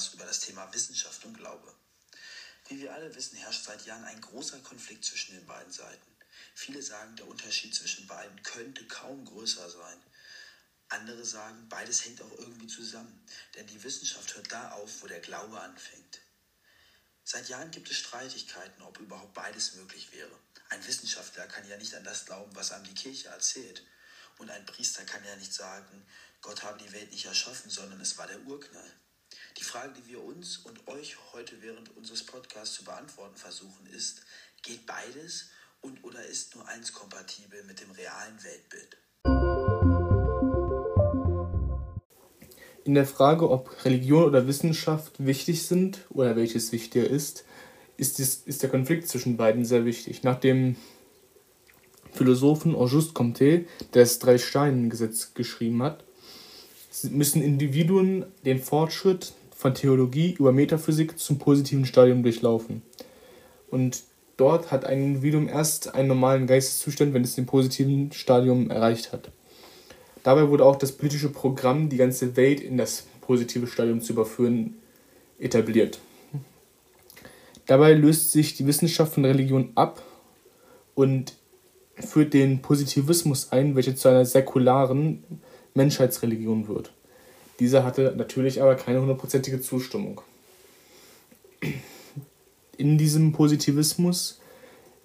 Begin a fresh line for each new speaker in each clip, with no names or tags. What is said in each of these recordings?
Podcast über das Thema Wissenschaft und Glaube. Wie wir alle wissen, herrscht seit Jahren ein großer Konflikt zwischen den beiden Seiten. Viele sagen, der Unterschied zwischen beiden könnte kaum größer sein. Andere sagen, beides hängt auch irgendwie zusammen, denn die Wissenschaft hört da auf, wo der Glaube anfängt. Seit Jahren gibt es Streitigkeiten, ob überhaupt beides möglich wäre. Ein Wissenschaftler kann ja nicht an das glauben, was einem die Kirche erzählt. Und ein Priester kann ja nicht sagen, Gott habe die Welt nicht erschaffen, sondern es war der Urknall. Die Frage, die wir uns und euch heute während unseres Podcasts zu beantworten versuchen, ist, geht beides und oder ist nur eins kompatibel mit dem realen Weltbild?
In der Frage, ob Religion oder Wissenschaft wichtig sind oder welches wichtiger ist, ist, dies, ist der Konflikt zwischen beiden sehr wichtig. Nach dem Philosophen Auguste Comte, der das Drei-Steinen-Gesetz geschrieben hat, müssen Individuen den Fortschritt von Theologie über Metaphysik zum positiven Stadium durchlaufen. Und dort hat ein Individuum erst einen normalen Geisteszustand, wenn es den positiven Stadium erreicht hat. Dabei wurde auch das politische Programm, die ganze Welt in das positive Stadium zu überführen, etabliert. Dabei löst sich die Wissenschaft von Religion ab und führt den Positivismus ein, welcher zu einer säkularen Menschheitsreligion wird. Diese hatte natürlich aber keine hundertprozentige Zustimmung. In diesem Positivismus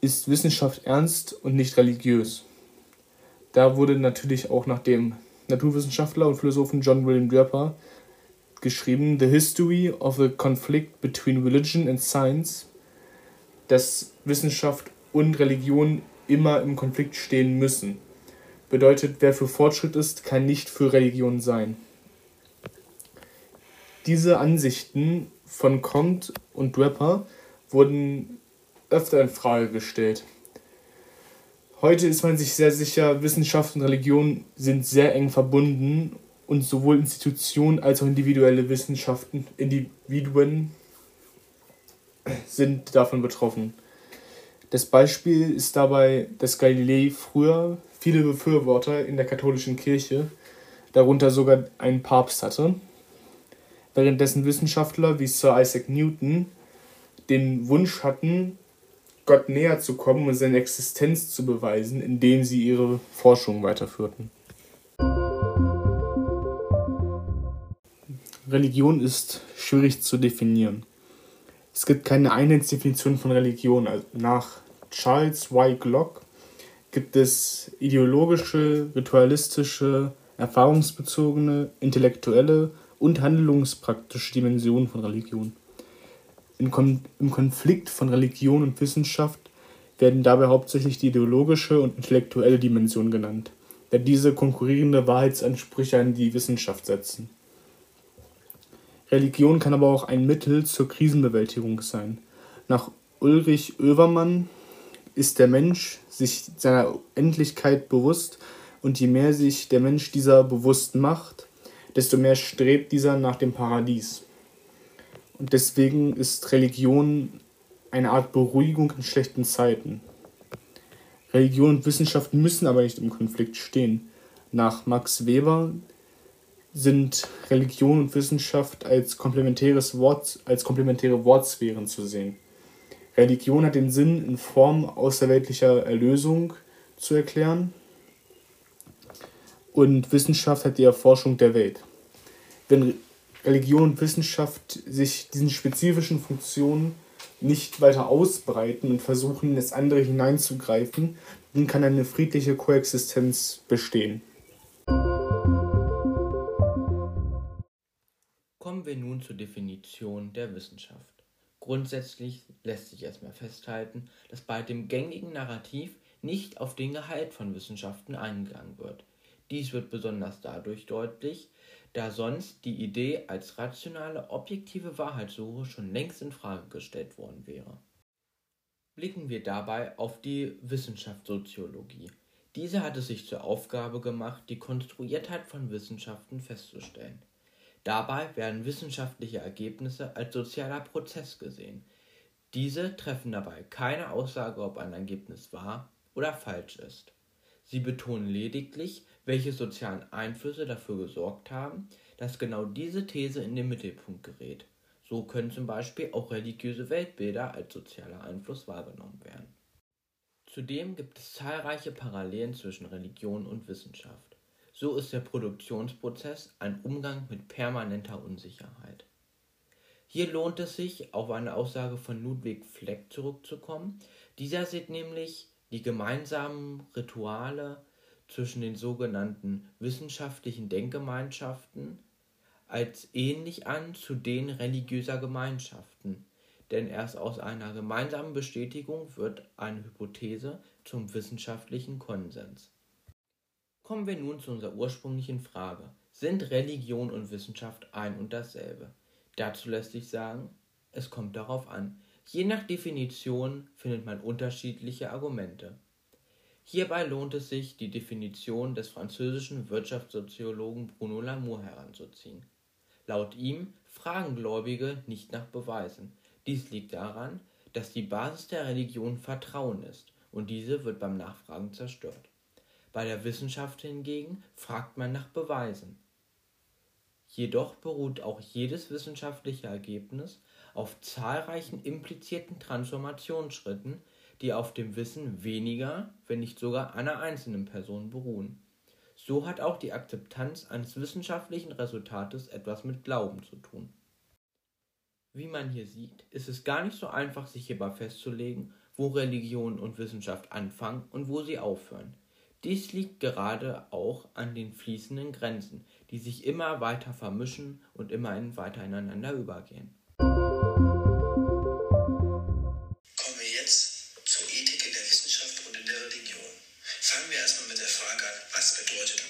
ist Wissenschaft ernst und nicht religiös. Da wurde natürlich auch nach dem Naturwissenschaftler und Philosophen John William Draper geschrieben The History of the Conflict Between Religion and Science, dass Wissenschaft und Religion immer im Konflikt stehen müssen. Bedeutet, wer für Fortschritt ist, kann nicht für Religion sein. Diese Ansichten von Comte und Draper wurden öfter in Frage gestellt. Heute ist man sich sehr sicher, Wissenschaft und Religion sind sehr eng verbunden und sowohl Institutionen als auch individuelle Wissenschaften, Individuen sind davon betroffen. Das Beispiel ist dabei, dass Galilei früher viele Befürworter in der katholischen Kirche, darunter sogar einen Papst hatte, währenddessen Wissenschaftler wie Sir Isaac Newton den Wunsch hatten, Gott näher zu kommen und seine Existenz zu beweisen, indem sie ihre Forschung weiterführten. Religion ist schwierig zu definieren. Es gibt keine Einheitsdefinition von Religion. Also nach Charles Y. Glock gibt es ideologische, ritualistische, erfahrungsbezogene, intellektuelle und handlungspraktische Dimensionen von Religion. Kon Im Konflikt von Religion und Wissenschaft werden dabei hauptsächlich die ideologische und intellektuelle Dimension genannt, da diese konkurrierende Wahrheitsansprüche an die Wissenschaft setzen. Religion kann aber auch ein Mittel zur Krisenbewältigung sein. Nach Ulrich Oevermann ist der Mensch sich seiner Endlichkeit bewusst und je mehr sich der Mensch dieser bewusst macht, desto mehr strebt dieser nach dem Paradies. Und deswegen ist Religion eine Art Beruhigung in schlechten Zeiten. Religion und Wissenschaft müssen aber nicht im Konflikt stehen. Nach Max Weber sind Religion und Wissenschaft als komplementäres Wort, als komplementäre Wortsphären zu sehen. Religion hat den Sinn, in Form außerweltlicher Erlösung zu erklären, und Wissenschaft hat die Erforschung der Welt. Wenn Religion und Wissenschaft sich diesen spezifischen Funktionen nicht weiter ausbreiten und versuchen, in das andere hineinzugreifen, dann kann eine friedliche Koexistenz bestehen.
Kommen wir nun zur Definition der Wissenschaft. Grundsätzlich lässt sich erstmal festhalten, dass bei dem gängigen Narrativ nicht auf den Gehalt von Wissenschaften eingegangen wird. Dies wird besonders dadurch deutlich, da sonst die Idee als rationale, objektive Wahrheitssuche schon längst in Frage gestellt worden wäre. Blicken wir dabei auf die Wissenschaftssoziologie. Diese hat es sich zur Aufgabe gemacht, die Konstruiertheit von Wissenschaften festzustellen. Dabei werden wissenschaftliche Ergebnisse als sozialer Prozess gesehen. Diese treffen dabei keine Aussage, ob ein Ergebnis wahr oder falsch ist. Sie betonen lediglich, welche sozialen Einflüsse dafür gesorgt haben, dass genau diese These in den Mittelpunkt gerät. So können zum Beispiel auch religiöse Weltbilder als sozialer Einfluss wahrgenommen werden. Zudem gibt es zahlreiche Parallelen zwischen Religion und Wissenschaft. So ist der Produktionsprozess ein Umgang mit permanenter Unsicherheit. Hier lohnt es sich, auf eine Aussage von Ludwig Fleck zurückzukommen. Dieser sieht nämlich die gemeinsamen Rituale zwischen den sogenannten wissenschaftlichen Denkgemeinschaften als ähnlich an zu denen religiöser Gemeinschaften, denn erst aus einer gemeinsamen Bestätigung wird eine Hypothese zum wissenschaftlichen Konsens. Kommen wir nun zu unserer ursprünglichen Frage. Sind Religion und Wissenschaft ein und dasselbe? Dazu lässt sich sagen, es kommt darauf an. Je nach Definition findet man unterschiedliche Argumente. Hierbei lohnt es sich, die Definition des französischen Wirtschaftssoziologen Bruno Lamour heranzuziehen. Laut ihm fragen Gläubige nicht nach Beweisen. Dies liegt daran, dass die Basis der Religion Vertrauen ist und diese wird beim Nachfragen zerstört. Bei der Wissenschaft hingegen fragt man nach Beweisen. Jedoch beruht auch jedes wissenschaftliche Ergebnis auf zahlreichen implizierten Transformationsschritten, die auf dem Wissen weniger, wenn nicht sogar einer einzelnen Person beruhen. So hat auch die Akzeptanz eines wissenschaftlichen Resultates etwas mit Glauben zu tun. Wie man hier sieht, ist es gar nicht so einfach, sich hierbei festzulegen, wo Religion und Wissenschaft anfangen und wo sie aufhören. Dies liegt gerade auch an den fließenden Grenzen, die sich immer weiter vermischen und immer weiter ineinander übergehen.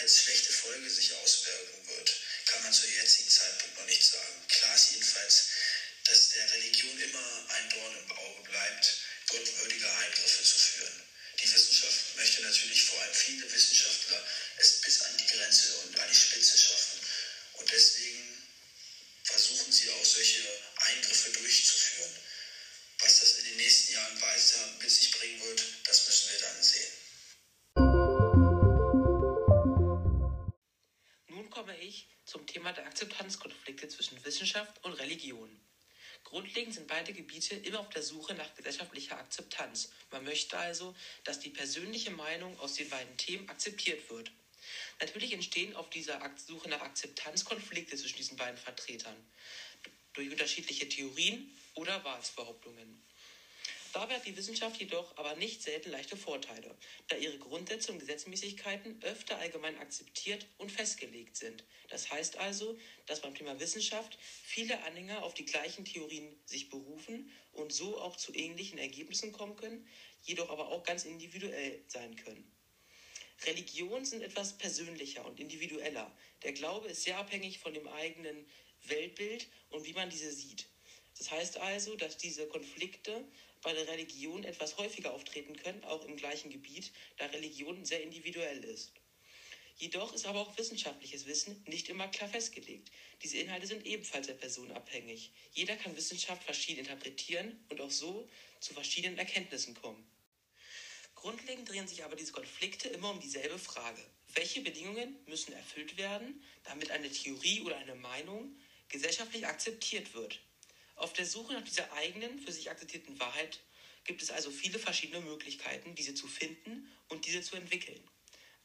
als
schlechte Folge sich auswirken wird, kann man zu jetzigen Zeitpunkt noch nicht sagen. Klar ist jedenfalls, dass der Religion immer ein Dorn im Auge bleibt, gottwürdige Eingriffe zu führen. Die Wissenschaft möchte natürlich vor allem viele Wissenschaftler es bis an die Grenze und an die Spitze schaffen. Und deswegen versuchen sie auch solche Eingriffe durchzuführen. Was das in den nächsten Jahren weiter mit sich bringen wird, das müssen wir dann sehen.
Sind beide Gebiete immer auf der Suche nach gesellschaftlicher Akzeptanz. Man möchte also, dass die persönliche Meinung aus den beiden Themen akzeptiert wird. Natürlich entstehen auf dieser Suche nach Akzeptanz Konflikte zwischen diesen beiden Vertretern durch unterschiedliche Theorien oder Wahrheitsbehauptungen. Dabei hat die Wissenschaft jedoch aber nicht selten leichte Vorteile, da ihre Grundsätze und Gesetzmäßigkeiten öfter allgemein akzeptiert und festgelegt sind. Das heißt also, dass beim Thema Wissenschaft viele Anhänger auf die gleichen Theorien sich berufen und so auch zu ähnlichen Ergebnissen kommen können, jedoch aber auch ganz individuell sein können. Religionen sind etwas persönlicher und individueller. Der Glaube ist sehr abhängig von dem eigenen Weltbild und wie man diese sieht. Das heißt also, dass diese Konflikte bei der Religion etwas häufiger auftreten können, auch im gleichen Gebiet, da Religion sehr individuell ist. Jedoch ist aber auch wissenschaftliches Wissen nicht immer klar festgelegt. Diese Inhalte sind ebenfalls der Person abhängig. Jeder kann Wissenschaft verschieden interpretieren und auch so zu verschiedenen Erkenntnissen kommen. Grundlegend drehen sich aber diese Konflikte immer um dieselbe Frage. Welche Bedingungen müssen erfüllt werden, damit eine Theorie oder eine Meinung gesellschaftlich akzeptiert wird? Auf der Suche nach dieser eigenen, für sich akzeptierten Wahrheit gibt es also viele verschiedene Möglichkeiten, diese zu finden und diese zu entwickeln.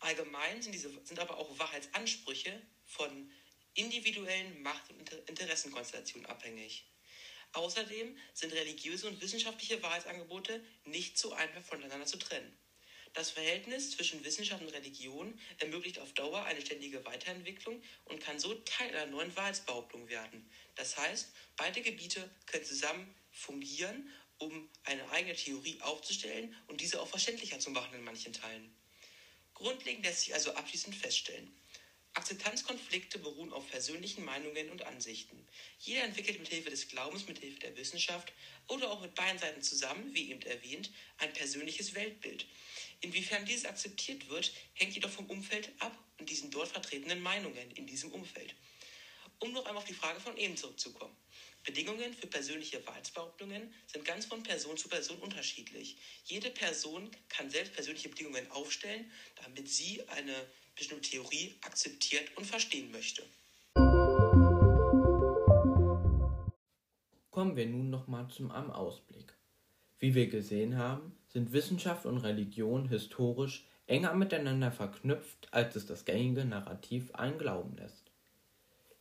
Allgemein sind, diese, sind aber auch Wahrheitsansprüche von individuellen Macht- und Interessenkonstellationen abhängig. Außerdem sind religiöse und wissenschaftliche Wahrheitsangebote nicht so einfach voneinander zu trennen. Das Verhältnis zwischen Wissenschaft und Religion ermöglicht auf Dauer eine ständige Weiterentwicklung und kann so Teil einer neuen Wahrheitsbehauptung werden. Das heißt, beide Gebiete können zusammen fungieren, um eine eigene Theorie aufzustellen und diese auch verständlicher zu machen in manchen Teilen. Grundlegend lässt sich also abschließend feststellen, Akzeptanzkonflikte beruhen auf persönlichen Meinungen und Ansichten. Jeder entwickelt mit Hilfe des Glaubens, mit Hilfe der Wissenschaft oder auch mit beiden Seiten zusammen, wie eben erwähnt, ein persönliches Weltbild. Inwiefern dieses akzeptiert wird, hängt jedoch vom Umfeld ab und diesen dort vertretenen Meinungen in diesem Umfeld. Um noch einmal auf die Frage von eben zurückzukommen. Bedingungen für persönliche Wahrheitsbehauptungen sind ganz von Person zu Person unterschiedlich. Jede Person kann selbst persönliche Bedingungen aufstellen, damit sie eine bestimmte Theorie akzeptiert und verstehen möchte.
Kommen wir nun nochmal zum einem Ausblick. Wie wir gesehen haben, sind Wissenschaft und Religion historisch enger miteinander verknüpft, als es das gängige Narrativ einen glauben lässt.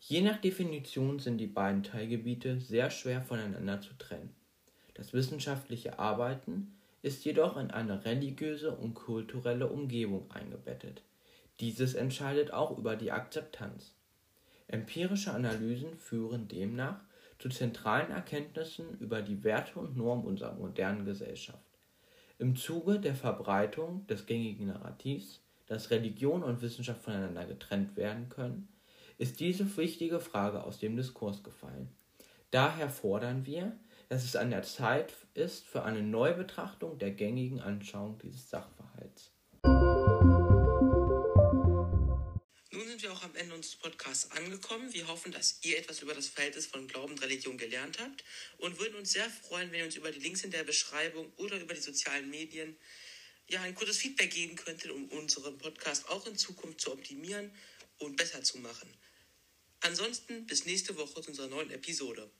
Je nach Definition sind die beiden Teilgebiete sehr schwer voneinander zu trennen. Das wissenschaftliche Arbeiten ist jedoch in eine religiöse und kulturelle Umgebung eingebettet. Dieses entscheidet auch über die Akzeptanz. Empirische Analysen führen demnach zu zentralen Erkenntnissen über die Werte und Normen unserer modernen Gesellschaft. Im Zuge der Verbreitung des gängigen Narrativs, dass Religion und Wissenschaft voneinander getrennt werden können, ist diese wichtige Frage aus dem Diskurs gefallen. Daher fordern wir, dass es an der Zeit ist für eine Neubetrachtung der gängigen Anschauung dieses Sachverhalts.
Auch am Ende unseres Podcasts angekommen. Wir hoffen, dass ihr etwas über das Verhältnis von Glauben und Religion gelernt habt und würden uns sehr freuen, wenn ihr uns über die Links in der Beschreibung oder über die sozialen Medien ja, ein kurzes Feedback geben könntet, um unseren Podcast auch in Zukunft zu optimieren und besser zu machen. Ansonsten bis nächste Woche zu unserer neuen Episode.